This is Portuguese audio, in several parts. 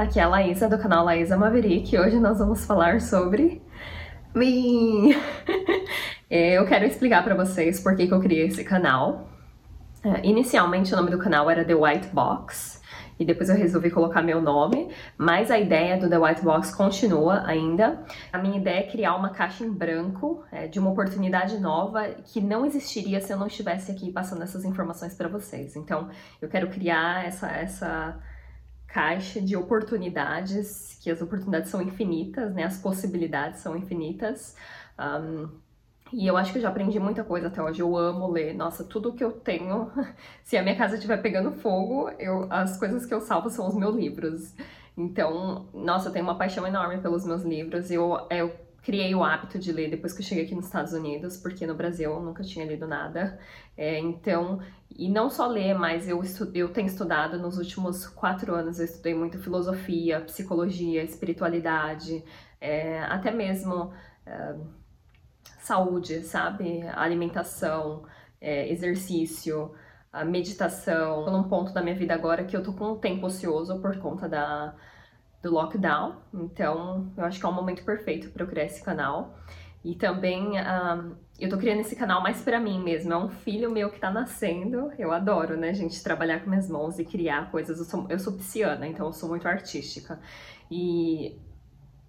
aqui é a Laísa do canal Laísa Maverick e hoje nós vamos falar sobre mim. É, eu quero explicar para vocês por que, eu criei esse canal. É, inicialmente o nome do canal era The White Box e depois eu resolvi colocar meu nome, mas a ideia do The White Box continua ainda. A minha ideia é criar uma caixa em branco é, de uma oportunidade nova que não existiria se eu não estivesse aqui passando essas informações para vocês. Então eu quero criar essa essa caixa de oportunidades, que as oportunidades são infinitas, né? As possibilidades são infinitas. Um, e eu acho que eu já aprendi muita coisa até hoje. Eu amo ler. Nossa, tudo que eu tenho, se a minha casa estiver pegando fogo, eu, as coisas que eu salvo são os meus livros. Então, nossa, eu tenho uma paixão enorme pelos meus livros. Eu, eu criei o hábito de ler depois que eu cheguei aqui nos Estados Unidos, porque no Brasil eu nunca tinha lido nada. É, então, e não só ler, mas eu, estu, eu tenho estudado nos últimos quatro anos, eu estudei muito filosofia, psicologia, espiritualidade, é, até mesmo é, saúde, sabe? Alimentação, é, exercício, meditação. Tô num ponto da minha vida agora que eu tô com um tempo ocioso por conta da do lockdown, então eu acho que é um momento perfeito para eu criar esse canal. E também um, eu tô criando esse canal mais para mim mesmo, é um filho meu que tá nascendo. Eu adoro, né, gente, trabalhar com minhas mãos e criar coisas. Eu sou, eu sou pisciana, então eu sou muito artística. E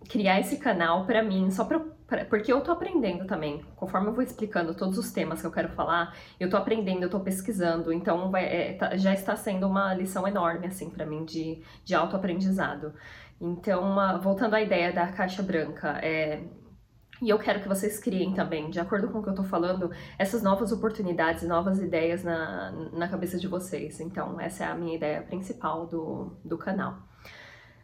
criar esse canal para mim, só pra, pra, porque eu tô aprendendo também. Conforme eu vou explicando todos os temas que eu quero falar, eu tô aprendendo, eu tô pesquisando, então vai, é, tá, já está sendo uma lição enorme, assim, para mim, de, de autoaprendizado. Então, uma, voltando à ideia da caixa branca, é, e eu quero que vocês criem também, de acordo com o que eu tô falando, essas novas oportunidades, novas ideias na, na cabeça de vocês. Então, essa é a minha ideia principal do, do canal.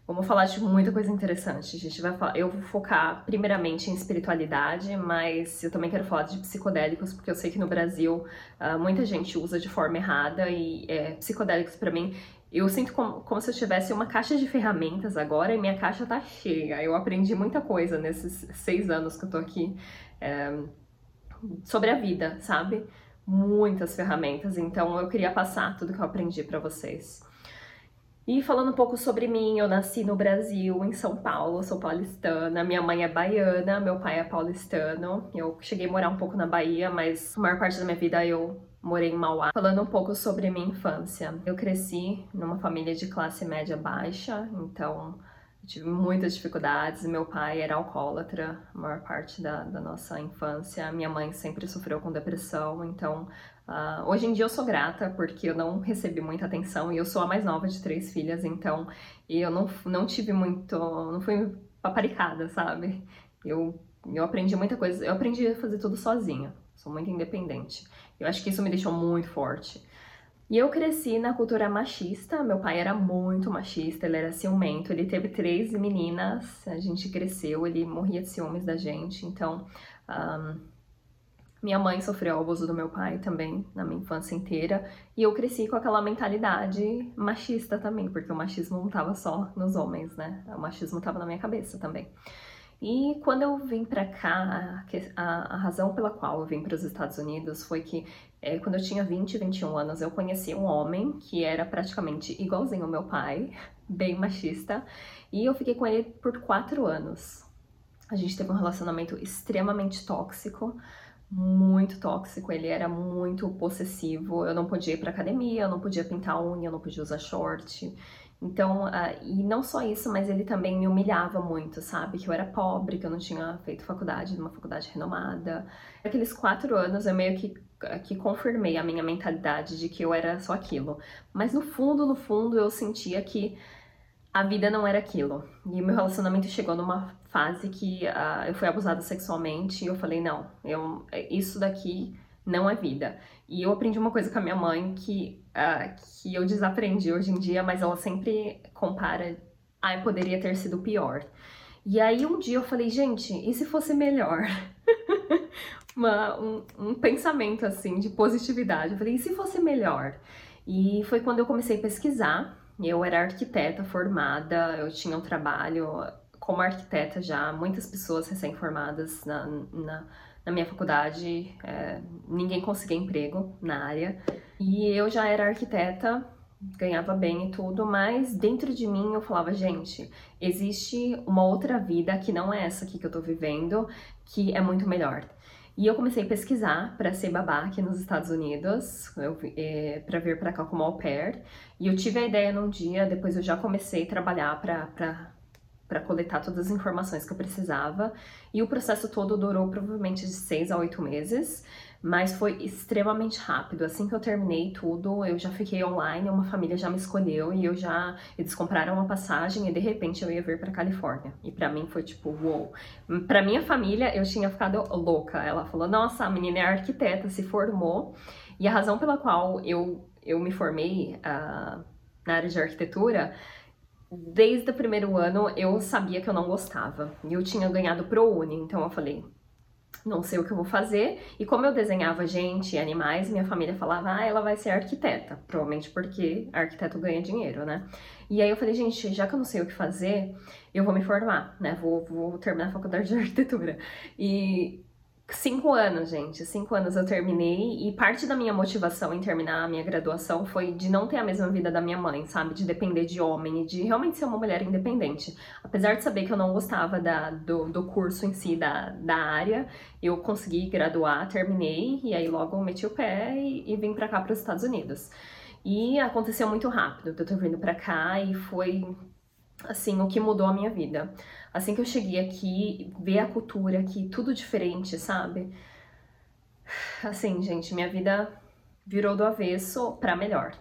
Vamos falar de muita coisa interessante. A gente vai falar, eu vou focar primeiramente em espiritualidade, mas eu também quero falar de psicodélicos, porque eu sei que no Brasil uh, muita gente usa de forma errada e é, psicodélicos para mim eu sinto como, como, se eu tivesse uma caixa de ferramentas agora e minha caixa tá cheia. Eu aprendi muita coisa nesses seis anos que eu tô aqui é, sobre a vida, sabe? Muitas ferramentas. Então eu queria passar tudo que eu aprendi para vocês. E falando um pouco sobre mim, eu nasci no Brasil, em São Paulo, sou paulistana. Minha mãe é baiana, meu pai é paulistano. Eu cheguei a morar um pouco na Bahia, mas a maior parte da minha vida eu morei em Mauá. Falando um pouco sobre minha infância, eu cresci numa família de classe média baixa, então eu tive muitas dificuldades. Meu pai era alcoólatra a maior parte da, da nossa infância, minha mãe sempre sofreu com depressão, então uh, hoje em dia eu sou grata porque eu não recebi muita atenção e eu sou a mais nova de três filhas, então eu não, não tive muito. não fui paparicada, sabe? Eu, eu aprendi muita coisa, eu aprendi a fazer tudo sozinha, sou muito independente. Eu acho que isso me deixou muito forte. E eu cresci na cultura machista, meu pai era muito machista, ele era ciumento, ele teve três meninas, a gente cresceu, ele morria de ciúmes da gente, então um, minha mãe sofreu o abuso do meu pai também na minha infância inteira, e eu cresci com aquela mentalidade machista também, porque o machismo não estava só nos homens, né? O machismo estava na minha cabeça também. E quando eu vim para cá, a, razão pela qual eu vim para os Estados Unidos foi que é, quando eu tinha 20, 21 anos, eu conheci um homem que era praticamente igualzinho ao meu pai, bem machista, e eu fiquei com ele por quatro anos. A gente teve um relacionamento extremamente tóxico, muito tóxico, ele era muito possessivo, eu não podia ir pra academia, eu não podia pintar unha, eu não podia usar short, então, uh, e não só isso, mas ele também me humilhava muito, sabe? Que eu era pobre, que eu não tinha feito faculdade, numa faculdade renomada. Aqueles quatro anos eu meio que, que confirmei a minha mentalidade de que eu era só aquilo. Mas no fundo, no fundo, eu sentia que a vida não era aquilo. E o meu relacionamento chegou numa fase que uh, eu fui abusada sexualmente e eu falei, não, eu, isso daqui não é vida. E eu aprendi uma coisa com a minha mãe que, uh, que eu desaprendi hoje em dia, mas ela sempre compara, ah, poderia ter sido pior. E aí um dia eu falei, gente, e se fosse melhor? Uma, um, um pensamento assim de positividade. Eu falei, e se fosse melhor? E foi quando eu comecei a pesquisar. Eu era arquiteta formada, eu tinha um trabalho como arquiteta já, muitas pessoas recém-formadas na, na na minha faculdade, é, ninguém conseguia emprego na área. E eu já era arquiteta ganhava bem e tudo, mas dentro de mim eu falava, gente, existe uma outra vida que não é essa aqui que eu tô vivendo, que é muito melhor. E eu comecei a pesquisar para ser babá aqui nos Estados Unidos, é, para vir para cá como au pair. E eu tive a ideia num dia, depois eu já comecei a trabalhar para coletar todas as informações que eu precisava. E o processo todo durou provavelmente de seis a oito meses mas foi extremamente rápido. Assim que eu terminei tudo, eu já fiquei online, uma família já me escolheu e eu já eles compraram uma passagem e de repente eu ia vir para Califórnia. E para mim foi tipo, uou. Wow. Para minha família, eu tinha ficado louca. Ela falou: "Nossa, a menina é arquiteta, se formou". E a razão pela qual eu eu me formei uh, na área de arquitetura Desde o primeiro ano eu sabia que eu não gostava. E eu tinha ganhado ProUni, então eu falei, não sei o que eu vou fazer. E como eu desenhava gente e animais, minha família falava, ah, ela vai ser arquiteta. Provavelmente porque arquiteto ganha dinheiro, né? E aí eu falei, gente, já que eu não sei o que fazer, eu vou me formar, né? Vou, vou terminar a faculdade de arquitetura. E Cinco anos, gente. Cinco anos eu terminei e parte da minha motivação em terminar a minha graduação foi de não ter a mesma vida da minha mãe, sabe? De depender de homem e de realmente ser uma mulher independente. Apesar de saber que eu não gostava da, do, do curso em si, da, da área, eu consegui graduar, terminei e aí logo meti o pé e, e vim pra cá, para os Estados Unidos. E aconteceu muito rápido. Eu tô vindo pra cá e foi assim, o que mudou a minha vida. Assim que eu cheguei aqui, ver a cultura aqui, tudo diferente, sabe? Assim, gente, minha vida virou do avesso para melhor.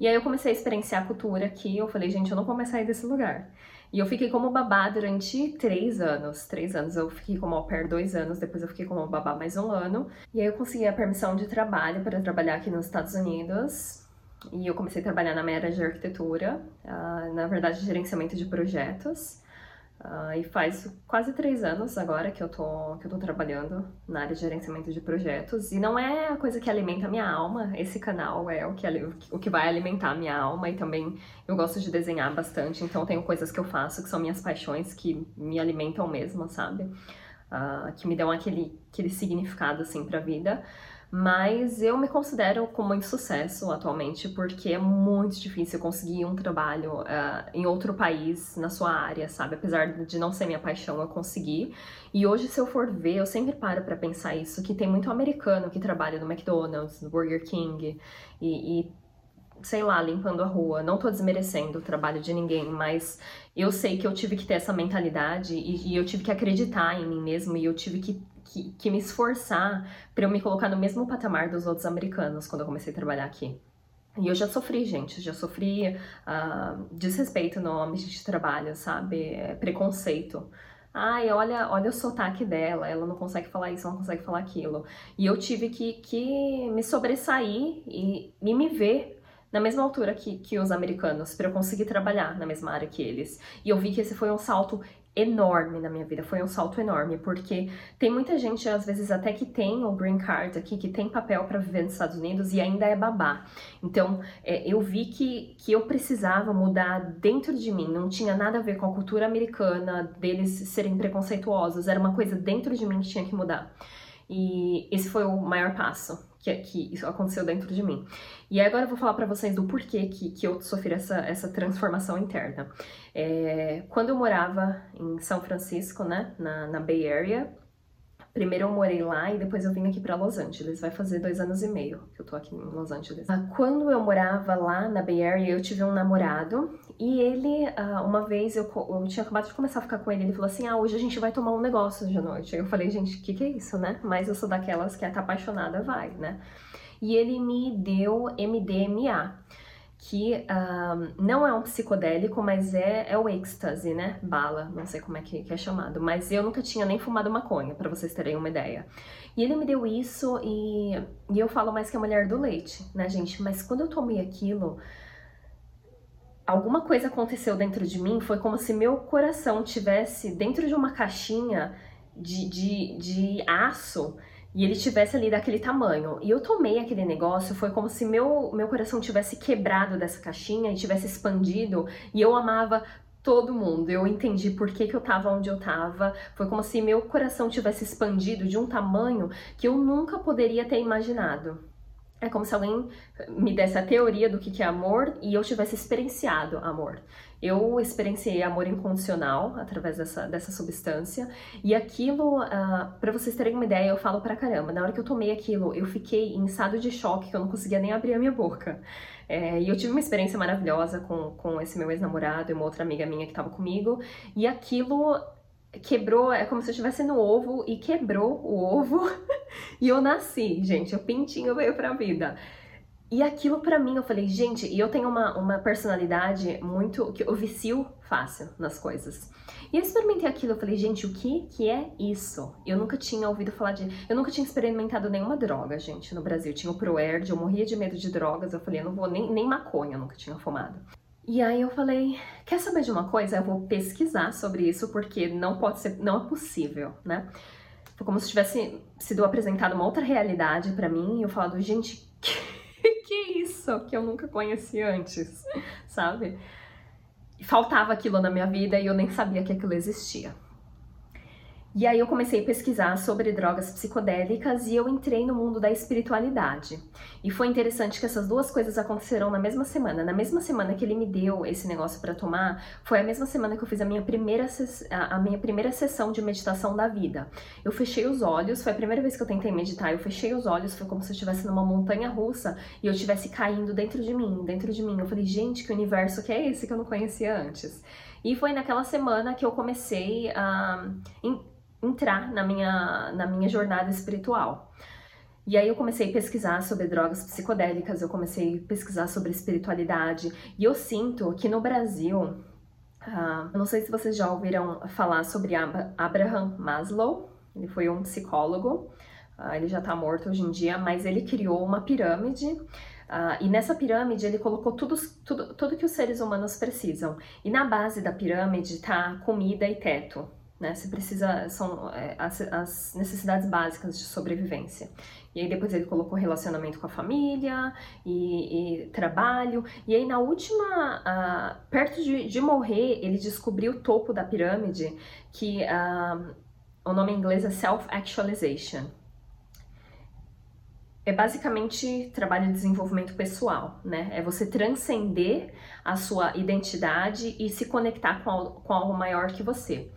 E aí eu comecei a experienciar a cultura aqui, eu falei, gente, eu não vou mais sair desse lugar. E eu fiquei como babá durante três anos. Três anos. Eu fiquei como au pair dois anos, depois eu fiquei como babá mais um ano. E aí eu consegui a permissão de trabalho para trabalhar aqui nos Estados Unidos. E eu comecei a trabalhar na área de arquitetura, uh, na verdade, gerenciamento de projetos. Uh, e faz quase três anos agora que eu, tô, que eu tô trabalhando na área de gerenciamento de projetos. E não é a coisa que alimenta a minha alma, esse canal é o que, o que vai alimentar a minha alma. E também eu gosto de desenhar bastante, então tenho coisas que eu faço que são minhas paixões, que me alimentam mesmo, sabe? Uh, que me dão aquele, aquele significado, assim, pra vida mas eu me considero com muito sucesso atualmente, porque é muito difícil conseguir um trabalho uh, em outro país, na sua área, sabe? Apesar de não ser minha paixão, eu consegui. E hoje, se eu for ver, eu sempre paro para pensar isso, que tem muito americano que trabalha no McDonald's, no Burger King, e, e sei lá, limpando a rua. Não tô desmerecendo o trabalho de ninguém, mas eu sei que eu tive que ter essa mentalidade e, e eu tive que acreditar em mim mesmo e eu tive que que, que me esforçar para eu me colocar no mesmo patamar dos outros americanos quando eu comecei a trabalhar aqui. E eu já sofri, gente, já sofri uh, desrespeito no ambiente de trabalho, sabe? É, preconceito. Ai, olha, olha o sotaque dela, ela não consegue falar isso, ela não consegue falar aquilo. E eu tive que, que me sobressair e, e me ver na mesma altura que, que os americanos, para eu conseguir trabalhar na mesma área que eles. E eu vi que esse foi um salto enorme na minha vida, foi um salto enorme, porque tem muita gente, às vezes, até que tem o green card aqui, que tem papel para viver nos Estados Unidos e ainda é babá. Então, é, eu vi que, que eu precisava mudar dentro de mim, não tinha nada a ver com a cultura americana, deles serem preconceituosos, era uma coisa dentro de mim que tinha que mudar. E esse foi o maior passo que, que isso aconteceu dentro de mim. E agora eu vou falar para vocês do porquê que, que eu sofri essa, essa transformação interna. É, quando eu morava em São Francisco, né, na, na Bay Area, Primeiro eu morei lá e depois eu vim aqui para Los Angeles. Vai fazer dois anos e meio que eu tô aqui em Los Angeles. Ah, quando eu morava lá na Bay Area, eu tive um namorado e ele, ah, uma vez, eu, eu tinha acabado de começar a ficar com ele, ele falou assim, ah, hoje a gente vai tomar um negócio de noite. Eu falei, gente, o que que é isso, né? Mas eu sou daquelas que é tá apaixonada, vai, né? E ele me deu MDMA que não é um psicodélico, mas é, é o êxtase, né? Bala, não sei como é que, que é chamado. Mas eu nunca tinha nem fumado maconha, para vocês terem uma ideia. E ele me deu isso e, e eu falo mais que a mulher do leite, né, gente? Mas quando eu tomei aquilo, alguma coisa aconteceu dentro de mim, foi como se meu coração tivesse dentro de uma caixinha de, de, de aço e ele tivesse ali daquele tamanho. E eu tomei aquele negócio, foi como se meu, meu coração tivesse quebrado dessa caixinha e tivesse expandido, e eu amava todo mundo. Eu entendi por que, que eu tava onde eu tava. Foi como se meu coração tivesse expandido de um tamanho que eu nunca poderia ter imaginado. É como se alguém me desse a teoria do que é amor e eu tivesse experienciado amor. Eu experienciei amor incondicional através dessa, dessa substância e aquilo, uh, para vocês terem uma ideia, eu falo pra caramba. Na hora que eu tomei aquilo, eu fiquei em estado de choque que eu não conseguia nem abrir a minha boca. É, e eu tive uma experiência maravilhosa com, com esse meu ex-namorado e uma outra amiga minha que tava comigo e aquilo quebrou, é como se eu estivesse no ovo e quebrou o ovo e eu nasci, gente, o pintinho veio pra vida. E aquilo para mim, eu falei, gente, e eu tenho uma, uma personalidade muito, que eu vicio fácil nas coisas. E eu experimentei aquilo, eu falei, gente, o que que é isso? Eu nunca tinha ouvido falar de, eu nunca tinha experimentado nenhuma droga, gente, no Brasil. Tinha o Proerd, eu morria de medo de drogas, eu falei, eu não vou nem, nem maconha, eu nunca tinha fumado. E aí eu falei, quer saber de uma coisa? Eu vou pesquisar sobre isso porque não pode ser, não é possível, né? Foi como se tivesse sido apresentada uma outra realidade para mim e eu falado, gente, que, que isso que eu nunca conheci antes, sabe? Faltava aquilo na minha vida e eu nem sabia que aquilo existia. E aí eu comecei a pesquisar sobre drogas psicodélicas e eu entrei no mundo da espiritualidade. E foi interessante que essas duas coisas aconteceram na mesma semana. Na mesma semana que ele me deu esse negócio para tomar, foi a mesma semana que eu fiz a minha primeira a minha primeira sessão de meditação da vida. Eu fechei os olhos, foi a primeira vez que eu tentei meditar, eu fechei os olhos, foi como se eu estivesse numa montanha russa e eu estivesse caindo dentro de mim, dentro de mim. Eu falei, gente, que universo que é esse que eu não conhecia antes? E foi naquela semana que eu comecei a entrar na minha, na minha jornada espiritual. E aí eu comecei a pesquisar sobre drogas psicodélicas, eu comecei a pesquisar sobre espiritualidade, e eu sinto que no Brasil, uh, não sei se vocês já ouviram falar sobre Abraham Maslow, ele foi um psicólogo, uh, ele já está morto hoje em dia, mas ele criou uma pirâmide, uh, e nessa pirâmide ele colocou tudo, tudo, tudo que os seres humanos precisam. E na base da pirâmide está comida e teto né? Você precisa, são é, as, as, necessidades básicas de sobrevivência. E aí depois ele colocou relacionamento com a família e, e trabalho. E aí na última, perto de, de, morrer, ele descobriu o topo da pirâmide, que o nome em inglês é Self-Actualization. É basicamente trabalho de desenvolvimento pessoal, né? É você transcender a sua identidade e se conectar com, com algo maior que você.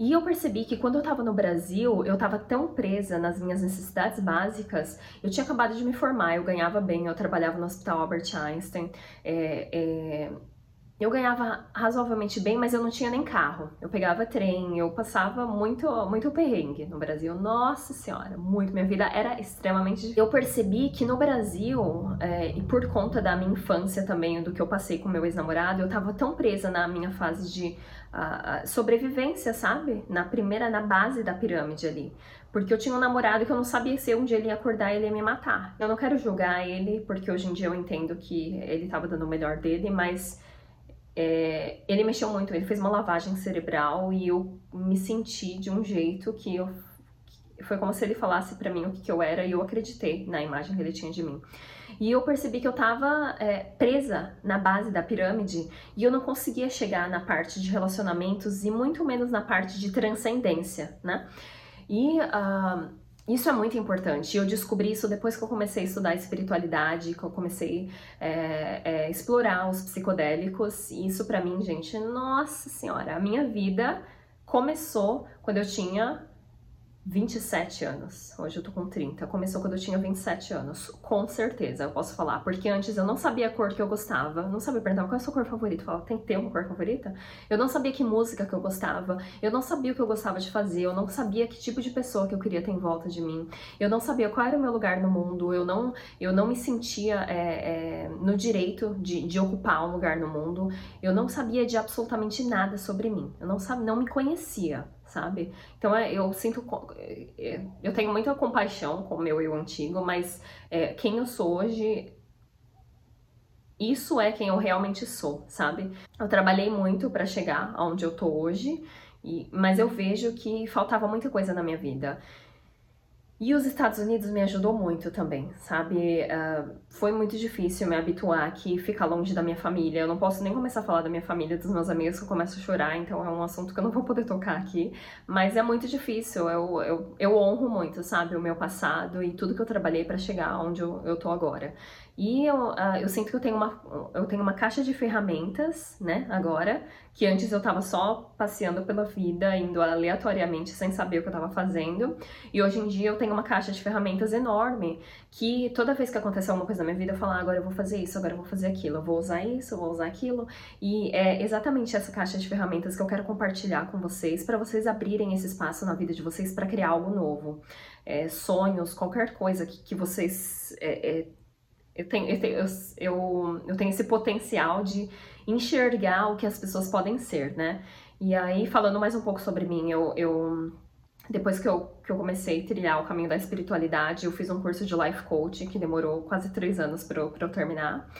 E eu percebi que quando eu estava no Brasil, eu estava tão presa nas minhas necessidades básicas. Eu tinha acabado de me formar, eu ganhava bem, eu trabalhava no Hospital Albert Einstein. É, é, eu ganhava razoavelmente bem, mas eu não tinha nem carro. Eu pegava trem, eu passava muito, muito perrengue no Brasil. Nossa senhora, muito. Minha vida era extremamente. Eu percebi que no Brasil, é, e por conta da minha infância também, do que eu passei com meu ex-namorado, eu tava tão presa na minha fase de uh, sobrevivência, sabe? Na primeira, na base da pirâmide ali. Porque eu tinha um namorado que eu não sabia se um dia ele ia acordar e ele ia me matar. Eu não quero julgar ele, porque hoje em dia eu entendo que ele tava dando o melhor dele, mas é, ele mexeu muito, ele fez uma lavagem cerebral e eu me senti de um jeito que eu foi como se ele falasse para mim o que, que, eu era e eu acreditei na imagem que ele tinha de mim. E eu percebi que eu tava é, presa na base da pirâmide e eu não conseguia chegar na parte de relacionamentos e muito menos na parte de transcendência, né? E uh, isso é muito importante. Eu descobri isso depois que eu comecei a estudar espiritualidade, que eu comecei a é, é, explorar os psicodélicos. E isso para mim, gente, nossa senhora, a minha vida começou quando eu tinha 27 anos. Hoje eu tô com 30. Começou quando eu tinha 27 anos. Com certeza, eu posso falar. Porque antes eu não sabia a cor que eu gostava. Não sabia perguntar qual é a sua cor favorita. Falava, tem que ter uma cor favorita? Eu não sabia que música que eu gostava. Eu não sabia o que eu gostava de fazer. Eu não sabia que tipo de pessoa que eu queria ter em volta de mim. Eu não sabia qual era o meu lugar no mundo. Eu não, eu não me sentia é, é, no direito de, de ocupar um lugar no mundo. Eu não sabia de absolutamente nada sobre mim. Eu não, sabia, não me conhecia sabe? Então é, eu sinto, é, é, eu tenho muita compaixão com o meu eu antigo, mas é, quem eu sou hoje, isso é quem eu realmente sou, sabe? Eu trabalhei muito para chegar aonde eu tô hoje, e, mas eu vejo que faltava muita coisa na minha vida. E os Estados Unidos me ajudou muito também, sabe? Uh, foi muito difícil me habituar aqui, ficar longe da minha família. Eu não posso nem começar a falar da minha família, dos meus amigos, que eu começo a chorar, então é um assunto que eu não vou poder tocar aqui. Mas é muito difícil, eu, eu, eu honro muito, sabe? O meu passado e tudo que eu trabalhei para chegar onde eu, eu tô agora. E eu, uh, eu sinto que eu tenho, uma, eu tenho uma caixa de ferramentas, né, agora, que antes eu tava só passeando pela vida, indo aleatoriamente sem saber o que eu tava fazendo. E hoje em dia eu tenho uma caixa de ferramentas enorme, que toda vez que acontece alguma coisa na minha vida, eu falo, ah, agora eu vou fazer isso, agora eu vou fazer aquilo, eu vou usar isso, eu vou usar aquilo. E é exatamente essa caixa de ferramentas que eu quero compartilhar com vocês, para vocês abrirem esse espaço na vida de vocês para criar algo novo. É, sonhos, qualquer coisa que, que vocês é, é, eu tenho, eu, tenho, eu, eu tenho esse potencial de enxergar o que as pessoas podem ser, né? E aí, falando mais um pouco sobre mim, eu, eu depois que eu, que eu comecei a trilhar o caminho da espiritualidade, eu fiz um curso de life coaching que demorou quase três anos para eu, eu terminar.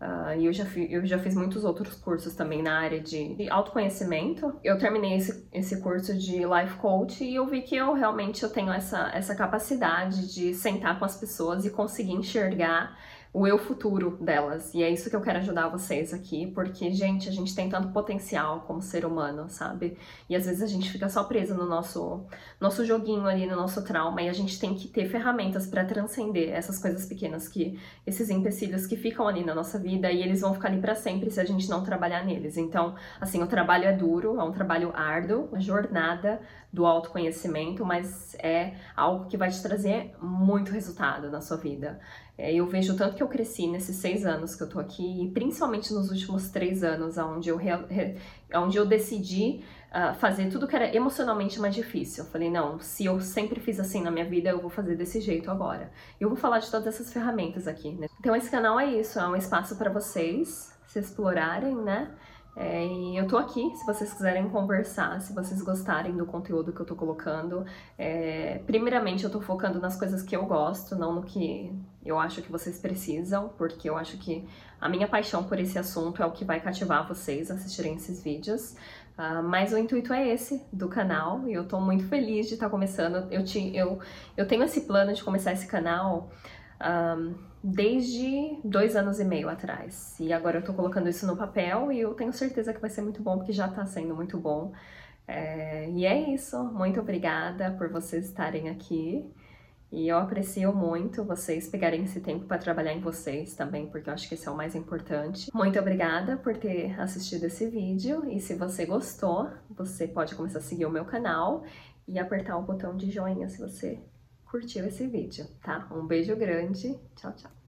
Uh, e eu já, fi, eu já fiz muitos outros cursos também na área de, de autoconhecimento. Eu terminei esse, esse curso de life coach e eu vi que eu realmente eu tenho essa, essa capacidade de sentar com as pessoas e conseguir enxergar o eu futuro delas. E é isso que eu quero ajudar vocês aqui, porque, gente, a gente tem tanto potencial como ser humano, sabe? E às vezes a gente fica só preso no nosso, nosso joguinho ali, no nosso trauma, e a gente tem que ter ferramentas para transcender essas coisas pequenas, que esses empecilhos que ficam ali na nossa vida e eles vão ficar ali para sempre se a gente não trabalhar neles. Então, assim, o trabalho é duro, é um trabalho árduo, uma jornada do autoconhecimento, mas é algo que vai te trazer muito resultado na sua vida. É, eu vejo tanto que eu cresci nesses seis anos que eu tô aqui, e principalmente nos últimos três anos, onde eu, onde eu decidi uh, fazer tudo que era emocionalmente mais difícil. Eu falei, não, se eu sempre fiz assim na minha vida, eu vou fazer desse jeito agora. Eu vou falar de todas essas ferramentas aqui, né? Então esse canal é isso, é um espaço para vocês se explorarem, né? É, e eu tô aqui se vocês quiserem conversar, se vocês gostarem do conteúdo que eu tô colocando. É, primeiramente, eu tô focando nas coisas que eu gosto, não no que eu acho que vocês precisam, porque eu acho que a minha paixão por esse assunto é o que vai cativar vocês a assistirem esses vídeos. Uh, mas o intuito é esse do canal e eu tô muito feliz de estar tá começando. Eu, te, eu, eu tenho esse plano de começar esse canal. Um, desde dois anos e meio atrás. E agora eu tô colocando isso no papel e eu tenho certeza que vai ser muito bom, porque já tá sendo muito bom. É, e é isso. Muito obrigada por vocês estarem aqui. E eu aprecio muito vocês pegarem esse tempo para trabalhar em vocês também, porque eu acho que esse é o mais importante. Muito obrigada por ter assistido esse vídeo e se você gostou, você pode começar a seguir o meu canal e apertar o botão de joinha se você curtiu esse vídeo, tá? Um beijo grande, tchau, tchau!